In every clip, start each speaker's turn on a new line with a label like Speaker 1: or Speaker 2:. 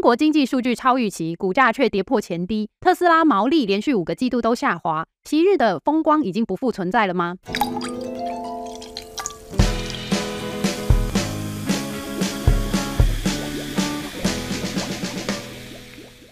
Speaker 1: 中国经济数据超预期，股价却跌破前低。特斯拉毛利连续五个季度都下滑，昔日的风光已经不复存在了吗？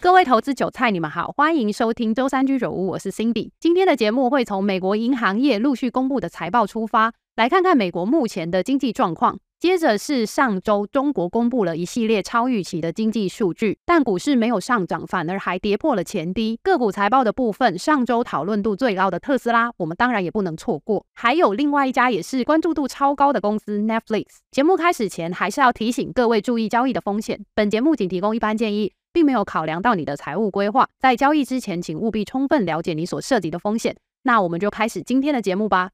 Speaker 1: 各位投资韭菜，你们好，欢迎收听周三居酒屋，我是 Cindy。今天的节目会从美国银行业陆续公布的财报出发，来看看美国目前的经济状况。接着是上周中国公布了一系列超预期的经济数据，但股市没有上涨，反而还跌破了前低。个股财报的部分，上周讨论度最高的特斯拉，我们当然也不能错过。还有另外一家也是关注度超高的公司 Netflix。节目开始前，还是要提醒各位注意交易的风险。本节目仅提供一般建议。并没有考量到你的财务规划，在交易之前，请务必充分了解你所涉及的风险。那我们就开始今天的节目吧。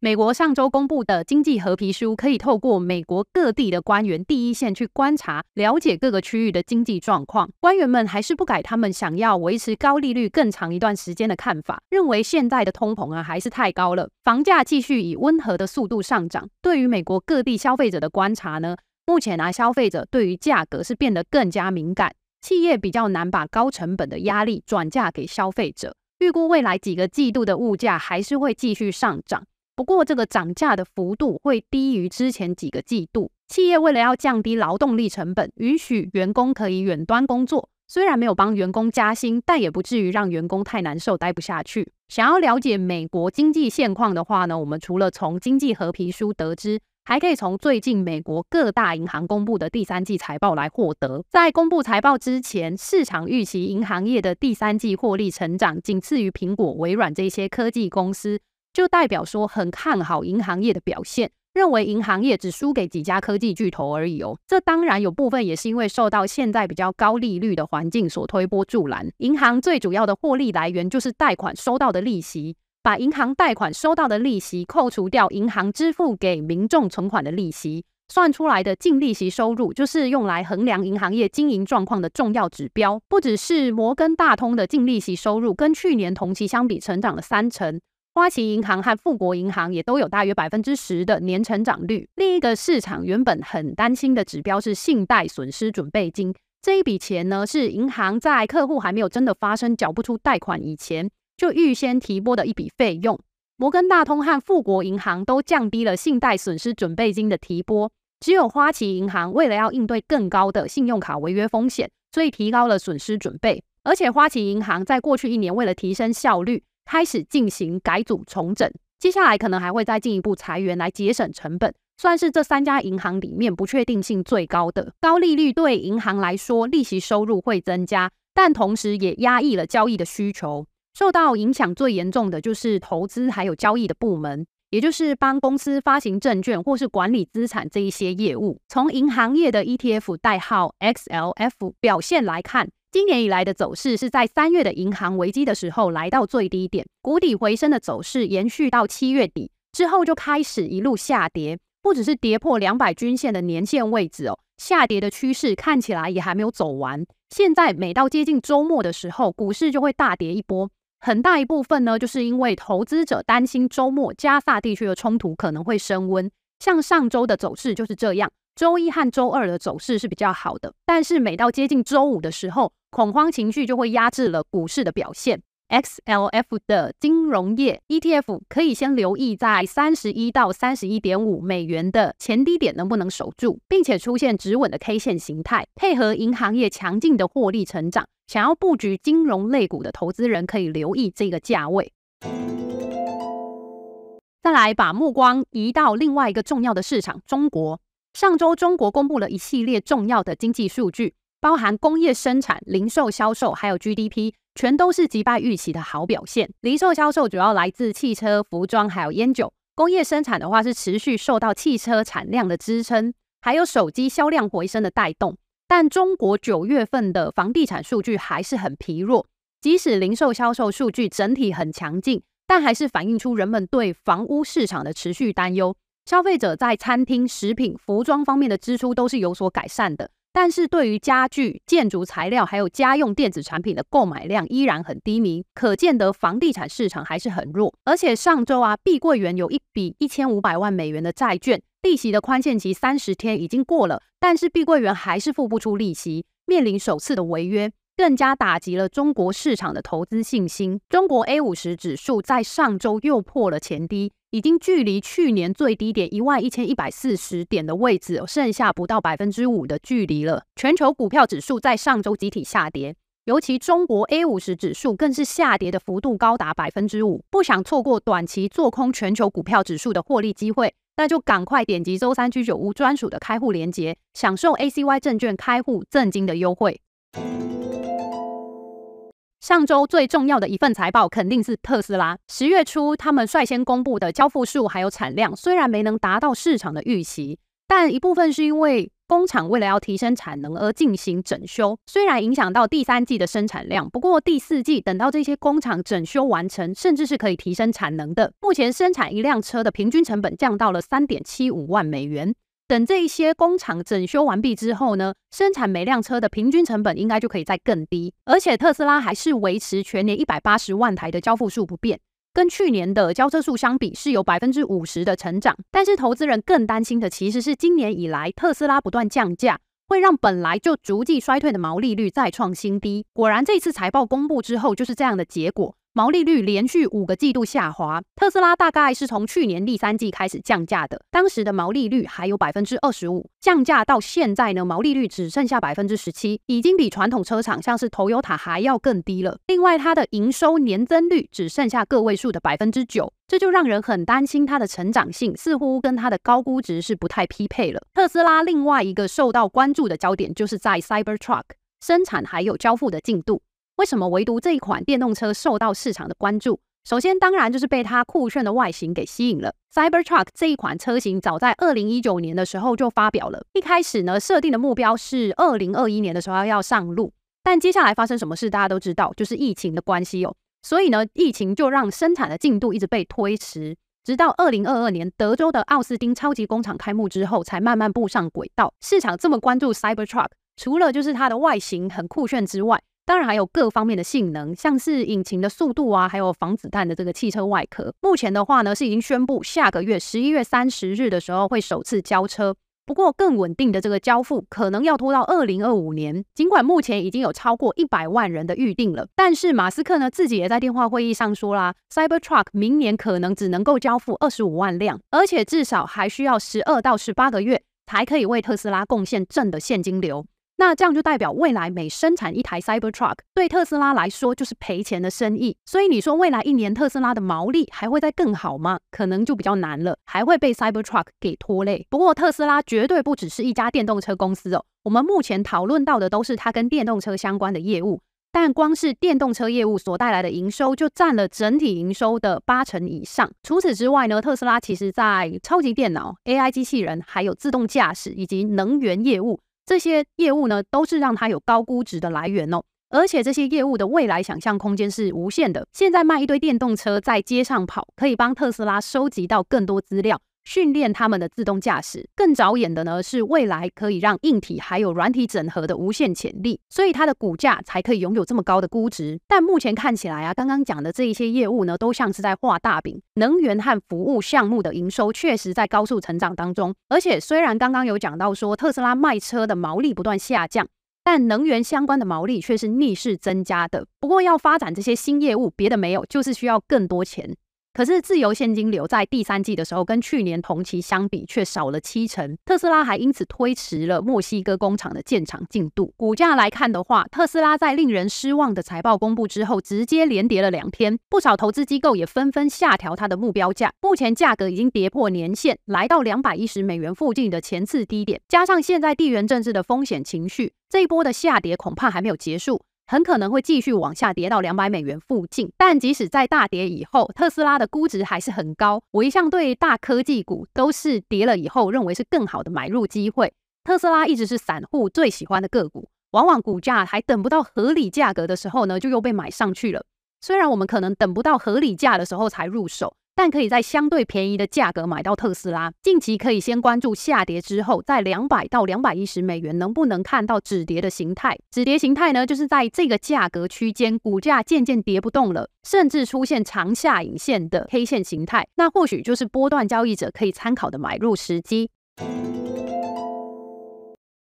Speaker 1: 美国上周公布的经济褐皮书，可以透过美国各地的官员第一线去观察、了解各个区域的经济状况。官员们还是不改他们想要维持高利率更长一段时间的看法，认为现在的通膨啊还是太高了，房价继续以温和的速度上涨。对于美国各地消费者的观察呢？目前啊，消费者对于价格是变得更加敏感，企业比较难把高成本的压力转嫁给消费者。预估未来几个季度的物价还是会继续上涨，不过这个涨价的幅度会低于之前几个季度。企业为了要降低劳动力成本，允许员工可以远端工作，虽然没有帮员工加薪，但也不至于让员工太难受，待不下去。想要了解美国经济现况的话呢，我们除了从经济和皮书得知。还可以从最近美国各大银行公布的第三季财报来获得。在公布财报之前，市场预期银行业的第三季获利成长仅次于苹果、微软这些科技公司，就代表说很看好银行业的表现，认为银行业只输给几家科技巨头而已哦。这当然有部分也是因为受到现在比较高利率的环境所推波助澜。银行最主要的获利来源就是贷款收到的利息。把银行贷款收到的利息扣除掉银行支付给民众存款的利息，算出来的净利息收入就是用来衡量银行业经营状况的重要指标。不只是摩根大通的净利息收入跟去年同期相比成长了三成，花旗银行和富国银行也都有大约百分之十的年成长率。另一个市场原本很担心的指标是信贷损失准备金，这一笔钱呢是银行在客户还没有真的发生缴不出贷款以前。就预先提拨的一笔费用，摩根大通和富国银行都降低了信贷损失准备金的提拨，只有花旗银行为了要应对更高的信用卡违约风险，所以提高了损失准备。而且花旗银行在过去一年为了提升效率，开始进行改组重整，接下来可能还会再进一步裁员来节省成本，算是这三家银行里面不确定性最高的。高利率对银行来说，利息收入会增加，但同时也压抑了交易的需求。受到影响最严重的就是投资还有交易的部门，也就是帮公司发行证券或是管理资产这一些业务。从银行业的 ETF 代号 XLF 表现来看，今年以来的走势是在三月的银行危机的时候来到最低点，谷底回升的走势延续到七月底之后就开始一路下跌，不只是跌破两百均线的年线位置哦，下跌的趋势看起来也还没有走完。现在每到接近周末的时候，股市就会大跌一波。很大一部分呢，就是因为投资者担心周末加萨地区的冲突可能会升温。像上周的走势就是这样，周一和周二的走势是比较好的，但是每到接近周五的时候，恐慌情绪就会压制了股市的表现。XLF 的金融业 ETF 可以先留意在三十一到三十一点五美元的前低点能不能守住，并且出现止稳的 K 线形态，配合银行业强劲的获利成长，想要布局金融类股的投资人可以留意这个价位。再来把目光移到另外一个重要的市场——中国。上周中国公布了一系列重要的经济数据，包含工业生产、零售销售，还有 GDP。全都是击败预期的好表现。零售销售主要来自汽车、服装还有烟酒。工业生产的话是持续受到汽车产量的支撑，还有手机销量回升的带动。但中国九月份的房地产数据还是很疲弱。即使零售销售数据整体很强劲，但还是反映出人们对房屋市场的持续担忧。消费者在餐厅、食品、服装方面的支出都是有所改善的。但是对于家具、建筑材料还有家用电子产品的购买量依然很低迷，可见得房地产市场还是很弱。而且上周啊，碧桂园有一笔一千五百万美元的债券利息的宽限期三十天已经过了，但是碧桂园还是付不出利息，面临首次的违约，更加打击了中国市场的投资信心。中国 A 五十指数在上周又破了前低，已经距离去年最低点一万一千一百四十点的位置剩下不到百分之五的距离了。全球股票指数在上周集体下跌。尤其中国 A 五十指数更是下跌的幅度高达百分之五，不想错过短期做空全球股票指数的获利机会，那就赶快点击周三居酒屋专属的开户链接，享受 ACY 证券开户赠金的优惠。上周最重要的一份财报肯定是特斯拉。十月初，他们率先公布的交付数还有产量，虽然没能达到市场的预期，但一部分是因为。工厂为了要提升产能而进行整修，虽然影响到第三季的生产量，不过第四季等到这些工厂整修完成，甚至是可以提升产能的。目前生产一辆车的平均成本降到了三点七五万美元。等这一些工厂整修完毕之后呢，生产每辆车的平均成本应该就可以再更低。而且特斯拉还是维持全年一百八十万台的交付数不变。跟去年的交车数相比，是有百分之五十的成长。但是投资人更担心的其实是今年以来特斯拉不断降价，会让本来就逐季衰退的毛利率再创新低。果然，这次财报公布之后就是这样的结果。毛利率连续五个季度下滑，特斯拉大概是从去年第三季开始降价的，当时的毛利率还有百分之二十五，降价到现在呢，毛利率只剩下百分之十七，已经比传统车厂像是 Toyota 还要更低了。另外，它的营收年增率只剩下个位数的百分之九，这就让人很担心它的成长性似乎跟它的高估值是不太匹配了。特斯拉另外一个受到关注的焦点就是在 Cybertruck 生产还有交付的进度。为什么唯独这一款电动车受到市场的关注？首先，当然就是被它酷炫的外形给吸引了。Cybertruck 这一款车型早在二零一九年的时候就发表了，一开始呢，设定的目标是二零二一年的时候要上路，但接下来发生什么事大家都知道，就是疫情的关系哦。所以呢，疫情就让生产的进度一直被推迟，直到二零二二年德州的奥斯汀超级工厂开幕之后，才慢慢步上轨道。市场这么关注 Cybertruck，除了就是它的外形很酷炫之外，当然还有各方面的性能，像是引擎的速度啊，还有防子弹的这个汽车外壳。目前的话呢，是已经宣布下个月十一月三十日的时候会首次交车。不过更稳定的这个交付可能要拖到二零二五年。尽管目前已经有超过一百万人的预定了，但是马斯克呢自己也在电话会议上说啦，Cybertruck 明年可能只能够交付二十五万辆，而且至少还需要十二到十八个月才可以为特斯拉贡献正的现金流。那这样就代表未来每生产一台 Cybertruck 对特斯拉来说就是赔钱的生意，所以你说未来一年特斯拉的毛利还会再更好吗？可能就比较难了，还会被 Cybertruck 给拖累。不过特斯拉绝对不只是一家电动车公司哦，我们目前讨论到的都是它跟电动车相关的业务，但光是电动车业务所带来的营收就占了整体营收的八成以上。除此之外呢，特斯拉其实在超级电脑、AI 机器人、还有自动驾驶以及能源业务。这些业务呢，都是让它有高估值的来源哦，而且这些业务的未来想象空间是无限的。现在卖一堆电动车在街上跑，可以帮特斯拉收集到更多资料。训练他们的自动驾驶，更着眼的呢是未来可以让硬体还有软体整合的无限潜力，所以它的股价才可以拥有这么高的估值。但目前看起来啊，刚刚讲的这一些业务呢，都像是在画大饼。能源和服务项目的营收确实在高速成长当中，而且虽然刚刚有讲到说特斯拉卖车的毛利不断下降，但能源相关的毛利却是逆势增加的。不过要发展这些新业务，别的没有，就是需要更多钱。可是自由现金流在第三季的时候，跟去年同期相比却少了七成。特斯拉还因此推迟了墨西哥工厂的建厂进度。股价来看的话，特斯拉在令人失望的财报公布之后，直接连跌了两天。不少投资机构也纷纷下调它的目标价，目前价格已经跌破年线，来到两百一十美元附近的前次低点。加上现在地缘政治的风险情绪，这一波的下跌恐怕还没有结束。很可能会继续往下跌到两百美元附近，但即使在大跌以后，特斯拉的估值还是很高。我一向对大科技股都是跌了以后认为是更好的买入机会。特斯拉一直是散户最喜欢的个股，往往股价还等不到合理价格的时候呢，就又被买上去了。虽然我们可能等不到合理价的时候才入手。但可以在相对便宜的价格买到特斯拉。近期可以先关注下跌之后，在两百到两百一十美元能不能看到止跌的形态？止跌形态呢，就是在这个价格区间，股价渐渐跌不动了，甚至出现长下影线的 K 线形态，那或许就是波段交易者可以参考的买入时机。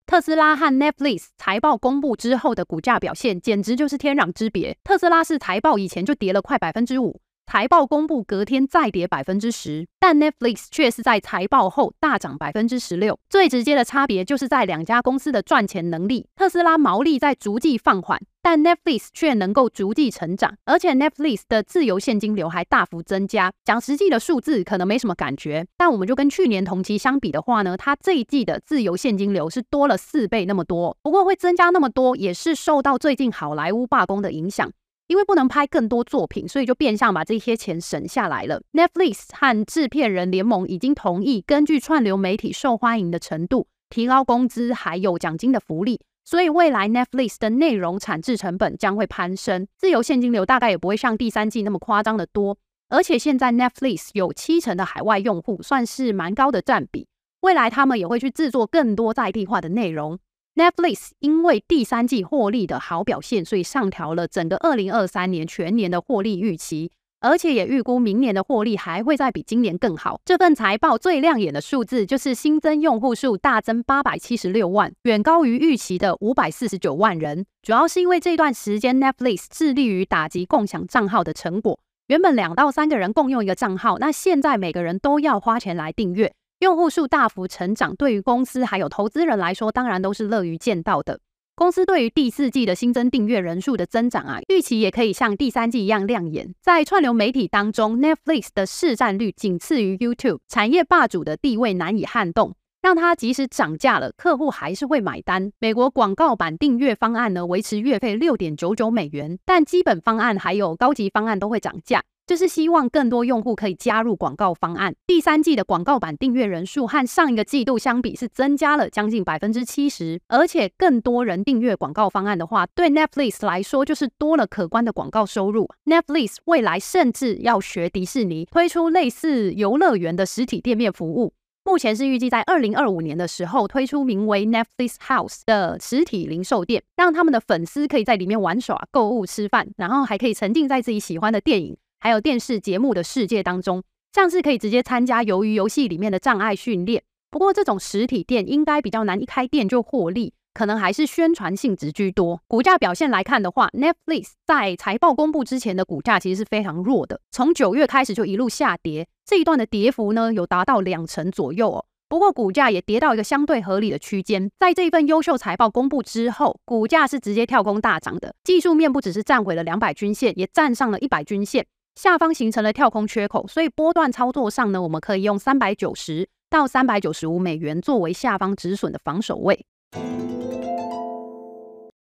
Speaker 1: 特斯拉和 Netflix 财报公布之后的股价表现，简直就是天壤之别。特斯拉是财报以前就跌了快百分之五，财报公布隔天再跌百分之十，但 Netflix 却是在财报后大涨百分之十六。最直接的差别就是在两家公司的赚钱能力，特斯拉毛利在逐季放缓。但 Netflix 却能够逐季成长，而且 Netflix 的自由现金流还大幅增加。讲实际的数字可能没什么感觉，但我们就跟去年同期相比的话呢，它这一季的自由现金流是多了四倍那么多。不过会增加那么多，也是受到最近好莱坞罢工的影响，因为不能拍更多作品，所以就变相把这些钱省下来了。Netflix 和制片人联盟已经同意根据串流媒体受欢迎的程度，提高工资还有奖金的福利。所以未来 Netflix 的内容产制成本将会攀升，自由现金流大概也不会像第三季那么夸张的多。而且现在 Netflix 有七成的海外用户，算是蛮高的占比。未来他们也会去制作更多在地化的内容。Netflix 因为第三季获利的好表现，所以上调了整个二零二三年全年的获利预期。而且也预估明年的获利还会再比今年更好。这份财报最亮眼的数字就是新增用户数大增八百七十六万，远高于预期的五百四十九万人。主要是因为这段时间 Netflix 致力于打击共享账号的成果。原本两到三个人共用一个账号，那现在每个人都要花钱来订阅，用户数大幅成长，对于公司还有投资人来说，当然都是乐于见到的。公司对于第四季的新增订阅人数的增长啊，预期也可以像第三季一样亮眼。在串流媒体当中，Netflix 的市占率仅次于 YouTube，产业霸主的地位难以撼动，让它即使涨价了，客户还是会买单。美国广告版订阅方案呢，维持月费六点九九美元，但基本方案还有高级方案都会涨价。就是希望更多用户可以加入广告方案。第三季的广告版订阅人数和上一个季度相比是增加了将近百分之七十，而且更多人订阅广告方案的话，对 Netflix 来说就是多了可观的广告收入。Netflix 未来甚至要学迪士尼推出类似游乐园的实体店面服务，目前是预计在二零二五年的时候推出名为 Netflix House 的实体零售店，让他们的粉丝可以在里面玩耍、购物、吃饭，然后还可以沉浸在自己喜欢的电影。还有电视节目的世界当中，像是可以直接参加鱿鱼游戏里面的障碍训练。不过，这种实体店应该比较难一开店就获利，可能还是宣传性质居多。股价表现来看的话，Netflix 在财报公布之前的股价其实是非常弱的，从九月开始就一路下跌，这一段的跌幅呢有达到两成左右哦。不过，股价也跌到一个相对合理的区间。在这一份优秀财报公布之后，股价是直接跳空大涨的，技术面不只是站回了两百均线，也站上了一百均线。下方形成了跳空缺口，所以波段操作上呢，我们可以用三百九十到三百九十五美元作为下方止损的防守位。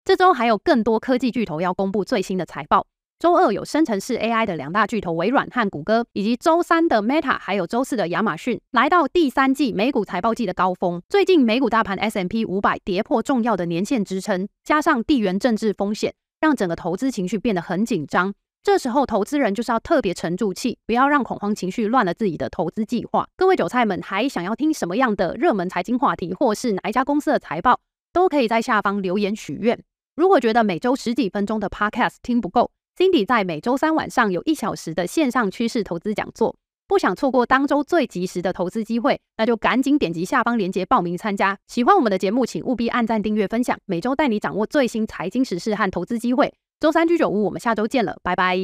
Speaker 1: 这周还有更多科技巨头要公布最新的财报。周二有生成式 AI 的两大巨头微软和谷歌，以及周三的 Meta，还有周四的亚马逊，来到第三季美股财报季的高峰。最近美股大盘 S&P 五百跌破重要的年线支撑，加上地缘政治风险，让整个投资情绪变得很紧张。这时候，投资人就是要特别沉住气，不要让恐慌情绪乱了自己的投资计划。各位韭菜们，还想要听什么样的热门财经话题，或是哪一家公司的财报，都可以在下方留言许愿。如果觉得每周十几分钟的 Podcast 听不够，Cindy 在每周三晚上有一小时的线上趋势投资讲座，不想错过当周最及时的投资机会，那就赶紧点击下方链接报名参加。喜欢我们的节目，请务必按赞、订阅、分享，每周带你掌握最新财经时事和投资机会。周三居酒屋，我们下周见了，拜拜。